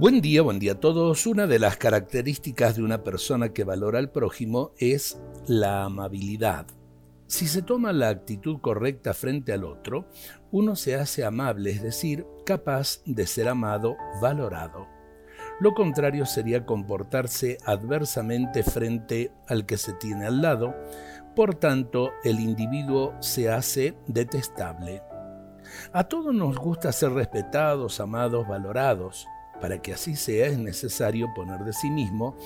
Buen día, buen día a todos. Una de las características de una persona que valora al prójimo es la amabilidad. Si se toma la actitud correcta frente al otro, uno se hace amable, es decir, capaz de ser amado, valorado. Lo contrario sería comportarse adversamente frente al que se tiene al lado, por tanto el individuo se hace detestable. A todos nos gusta ser respetados, amados, valorados. Para que así sea es necesario poner de sí mismo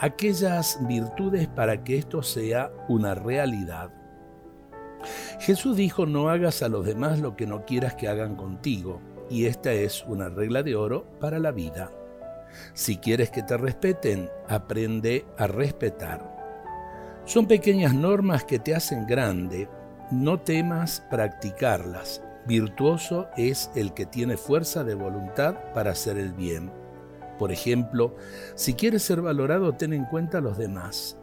aquellas virtudes para que esto sea una realidad. Jesús dijo, no hagas a los demás lo que no quieras que hagan contigo, y esta es una regla de oro para la vida. Si quieres que te respeten, aprende a respetar. Son pequeñas normas que te hacen grande, no temas practicarlas. Virtuoso es el que tiene fuerza de voluntad para hacer el bien. Por ejemplo, si quieres ser valorado, ten en cuenta a los demás.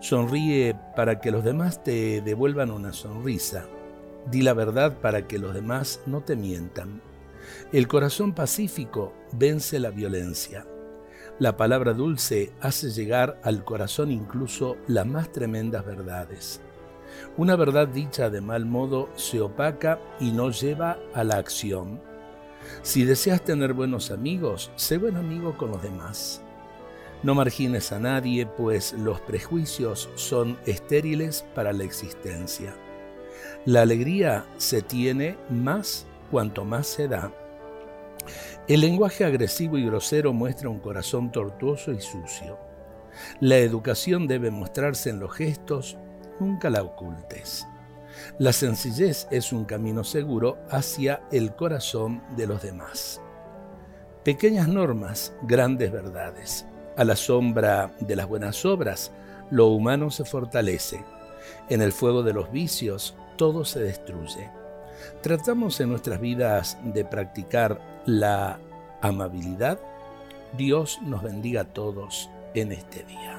Sonríe para que los demás te devuelvan una sonrisa. Di la verdad para que los demás no te mientan. El corazón pacífico vence la violencia. La palabra dulce hace llegar al corazón incluso las más tremendas verdades. Una verdad dicha de mal modo se opaca y no lleva a la acción. Si deseas tener buenos amigos, sé buen amigo con los demás. No margines a nadie, pues los prejuicios son estériles para la existencia. La alegría se tiene más cuanto más se da. El lenguaje agresivo y grosero muestra un corazón tortuoso y sucio. La educación debe mostrarse en los gestos, nunca la ocultes. La sencillez es un camino seguro hacia el corazón de los demás. Pequeñas normas, grandes verdades. A la sombra de las buenas obras, lo humano se fortalece. En el fuego de los vicios, todo se destruye. Tratamos en nuestras vidas de practicar la amabilidad. Dios nos bendiga a todos en este día.